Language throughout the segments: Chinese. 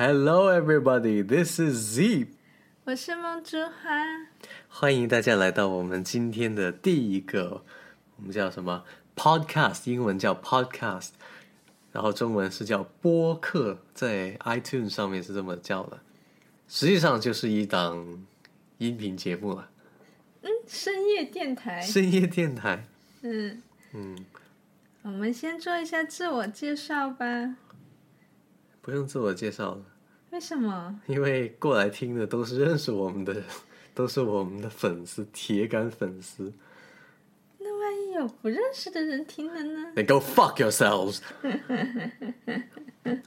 Hello, everybody. This is Zip. 我是梦珠花，欢迎大家来到我们今天的第一个，我们叫什么 podcast？英文叫 podcast，然后中文是叫播客，在 iTunes 上面是这么叫的。实际上就是一档音频节目了，嗯深夜电台。深夜电台。嗯，嗯，我们先做一下自我介绍吧。不用自我介绍了，为什么？因为过来听的都是认识我们的人，都是我们的粉丝，铁杆粉丝。那万一有不认识的人听了呢？Then go fuck yourselves.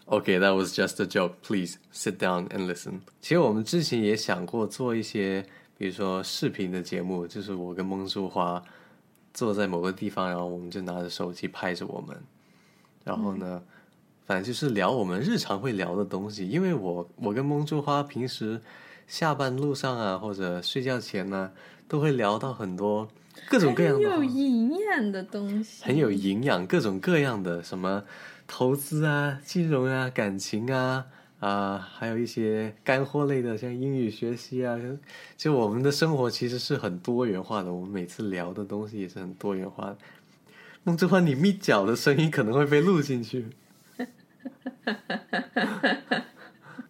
okay, that was just a joke. Please sit down and listen. 其实我们之前也想过做一些，比如说视频的节目，就是我跟孟淑华坐在某个地方，然后我们就拿着手机拍着我们，然后呢，反正就是聊我们日常会聊的东西。因为我我跟梦珠花平时下班路上啊，或者睡觉前呢、都会聊到很多各种各样很有营养的东西，很有营养，各种各样的什么投资啊、金融啊、感情啊啊、还有一些干货类的，像英语学习啊。就我们的生活其实是很多元化的，我们每次聊的东西也是很多元化的。孟之欢，你咪脚的声音可能会被录进去。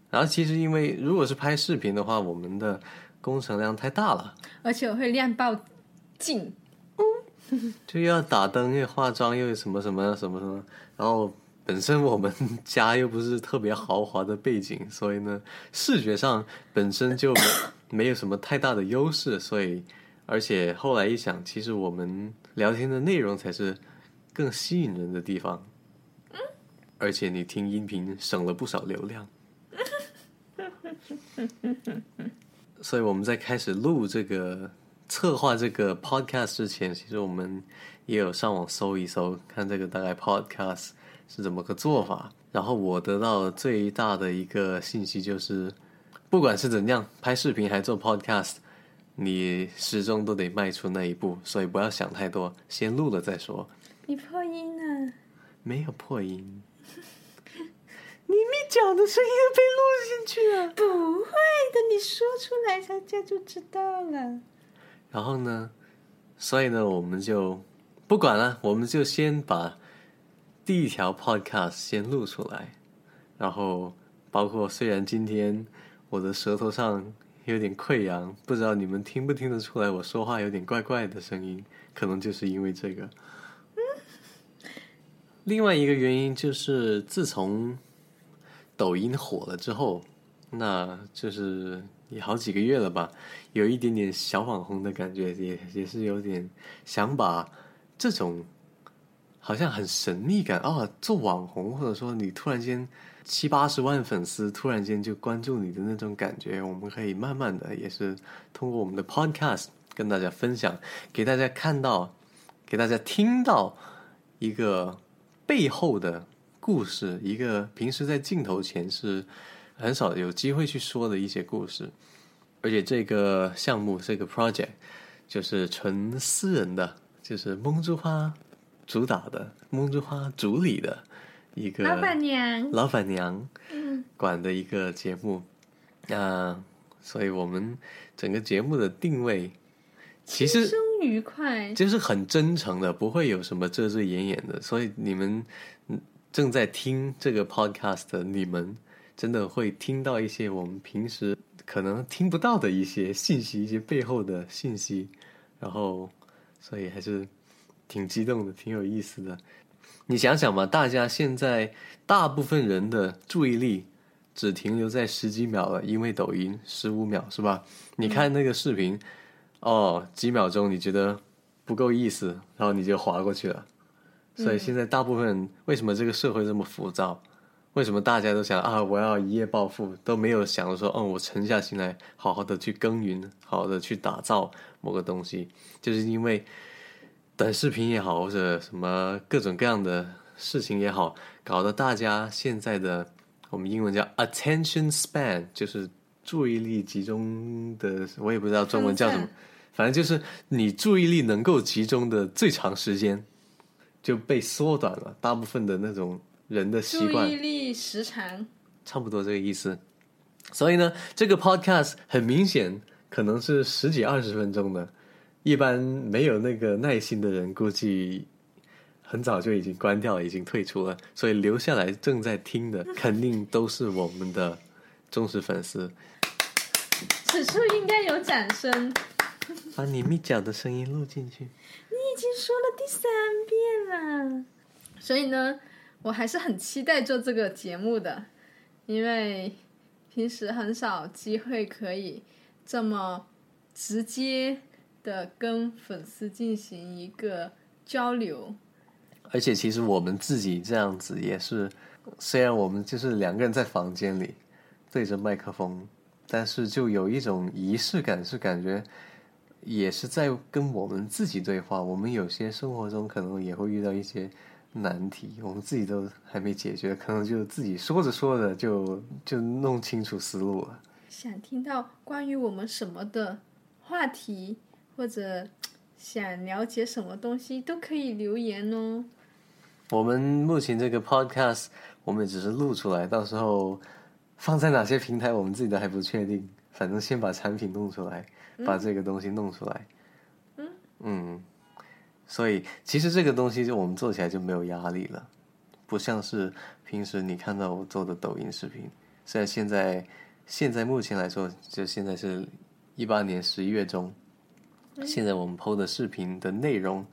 然后其实因为如果是拍视频的话，我们的工程量太大了。而且我会亮爆镜。就要打灯，又化妆，又什么什么什么什么，然后本身我们家又不是特别豪华的背景，所以呢，视觉上本身就没没有什么太大的优势，所以而且后来一想，其实我们聊天的内容才是更吸引人的地方，而且你听音频省了不少流量，所以我们在开始录这个策划这个 podcast 之前，其实我们也有上网搜一搜，看这个大概 podcast 是怎么个做法。然后我得到最大的一个信息就是，不管是怎样拍视频还做 podcast，你始终都得迈出那一步，所以不要想太多，先录了再说。你破音了，没有破音，脚的声音被录进去了。不会的，你说出来，大家就知道了。然后呢，所以呢，我们就不管了，我们就先把第一条 podcast 先录出来，然后包括虽然今天我的舌头上有点溃疡，不知道你们听不听得出来，我说话有点怪怪的声音，可能就是因为这个。另外一个原因就是，自从抖音火了之后，那就是也好几个月了吧，有一点点小网红的感觉，也也是有点想把这种好像很神秘感啊，做网红或者说你突然间七八十万粉丝突然间就关注你的那种感觉，我们可以慢慢的也是通过我们的 podcast 跟大家分享，给大家看到，给大家听到一个背后的故事，一个平时在镜头前是很少有机会去说的一些故事。而且这个项目这个 project 就是纯私人的，就是梦之花主打的，梦之花主理的一个老板娘，老板娘嗯，管的一个节目。啊、所以我们整个节目的定位其实愉快，就是很真诚的，不会有什么遮遮掩掩的。所以你们嗯正在听这个 podcast 的你们，真的会听到一些我们平时可能听不到的一些信息，一些背后的信息。然后，所以还是挺激动的，挺有意思的。你想想嘛，大家现在大部分人的注意力只停留在十几秒了，因为抖音十五秒是吧？你看那个视频，哦，几秒钟你觉得不够意思，然后你就划过去了。所以现在大部分人为什么这个社会这么浮躁？为什么大家都想啊，我要一夜暴富，都没有想着说，嗯，我沉下心来，好好的去耕耘，好好的去打造某个东西，就是因为短视频也好，或者什么各种各样的事情也好，搞得大家现在的我们英文叫 attention span，就是注意力集中的，我也不知道中文叫什么，反正就是你注意力能够集中的最长时间就被缩短了，大部分的那种人的习惯注意力时长，差不多这个意思。所以呢，这个 podcast 很明显可能是十几二十分钟的，一般没有那个耐心的人，估计很早就已经关掉，已经退出了。所以留下来正在听的，肯定都是我们的忠实粉丝。此处应该有掌声。把你咪脚的声音录进去。已经说了第三遍了，所以呢，我还是很期待做这个节目的，因为平时很少机会可以这么直接的跟粉丝进行一个交流。而且其实我们自己这样子也是，虽然我们就是两个人在房间里对着麦克风，但是就有一种仪式感，是感觉也是在跟我们自己对话。我们有些生活中可能也会遇到一些难题，我们自己都还没解决，可能就自己说着说着就就弄清楚思路了。想听到关于我们什么的话题，或者想了解什么东西，都可以留言哦。我们目前这个 podcast 我们只是录出来，到时候放在哪些平台我们自己都还不确定。反正先把产品弄出来，把这个东西弄出来。嗯嗯，所以其实这个东西就我们做起来就没有压力了，不像是平时你看到我做的抖音视频。虽然现在现在目前来说，就现在是一八年十一月中，现在我们 PO 的视频的内容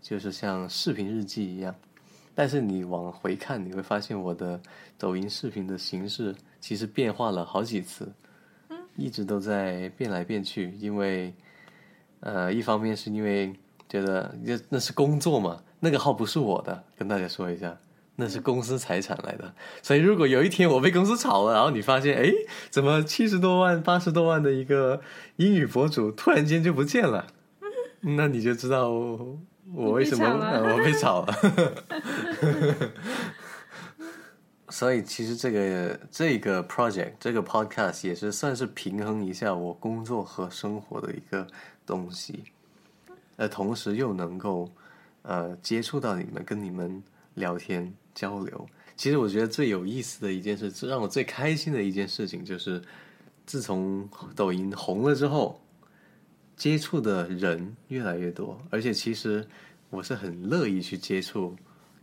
就是像视频日记一样。但是你往回看，你会发现我的抖音视频的形式其实变化了好几次，一直都在变来变去。因为，呃，一方面是因为觉得那那是工作嘛，那个号不是我的，跟大家说一下，那是公司财产来的。所以如果有一天我被公司炒了，然后你发现，哎，怎么七十多万、八十多万的一个英语博主突然间就不见了，那你就知道。我为什么我被炒了？所以其实这个这个 project 这个 podcast 也是算是平衡一下我工作和生活的一个东西，呃，同时又能够呃接触到你们，跟你们聊天交流。其实我觉得最有意思的一件事，让我最开心的一件事情，就是自从抖音红了之后。接触的人越来越多，而且其实我是很乐意去接触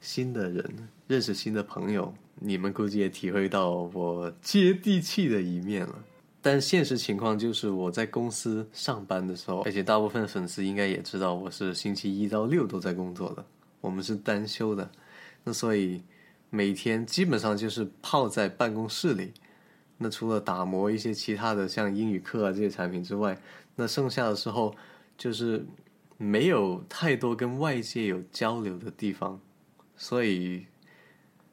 新的人，认识新的朋友。你们估计也体会到我接地气的一面了。但现实情况就是我在公司上班的时候，而且大部分粉丝应该也知道我是星期一到六都在工作的，我们是单休的，那所以每天基本上就是泡在办公室里。那除了打磨一些其他的像英语课啊这些产品之外，那剩下的时候就是没有太多跟外界有交流的地方，所以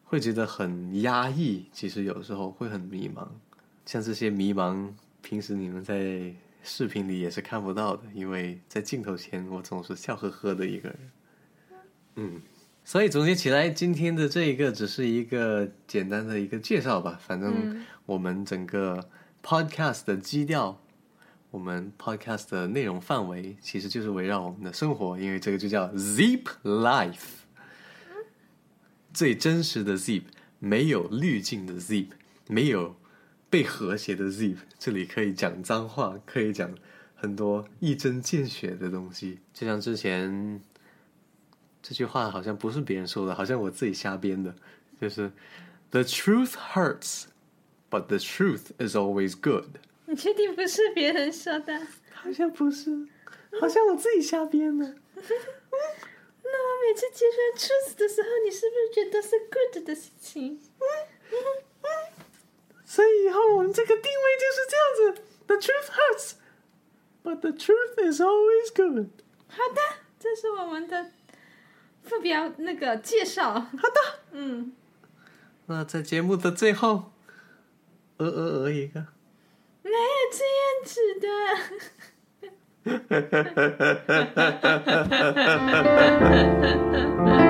会觉得很压抑。其实有时候会很迷茫，像这些迷茫，平时你们在视频里也是看不到的，因为在镜头前我总是笑呵呵的一个人。嗯，所以总结起来，今天的这一个只是一个简单的一个介绍吧。反正我们整个 podcast 的基调。我们 podcast 的内容范围其实就是围绕我们的生活，因为这个就叫 Zip Life，最真实的 Zip，没有滤镜的 Zip，没有被和谐的 Zip。这里可以讲脏话，可以讲很多一针见血的东西。就像之前这句话好像不是别人说的，好像我自己瞎编的，就是 The truth hurts，but the truth is always good。你确定不是别人说的？好像不是，好像我自己瞎编的。那我每次接出来 truth 的时候，你是不是觉得是 good 的事情？所以以后我们这个定位就是这样子：The truth hurts, but the truth is always good。好的，这是我们的副标那个介绍。好的，嗯。那在节目的最后，鹅鹅鹅一个。没有这样子的。哈哈哈哈哈哈哈哈哈哈哈哈哈哈哈哈哈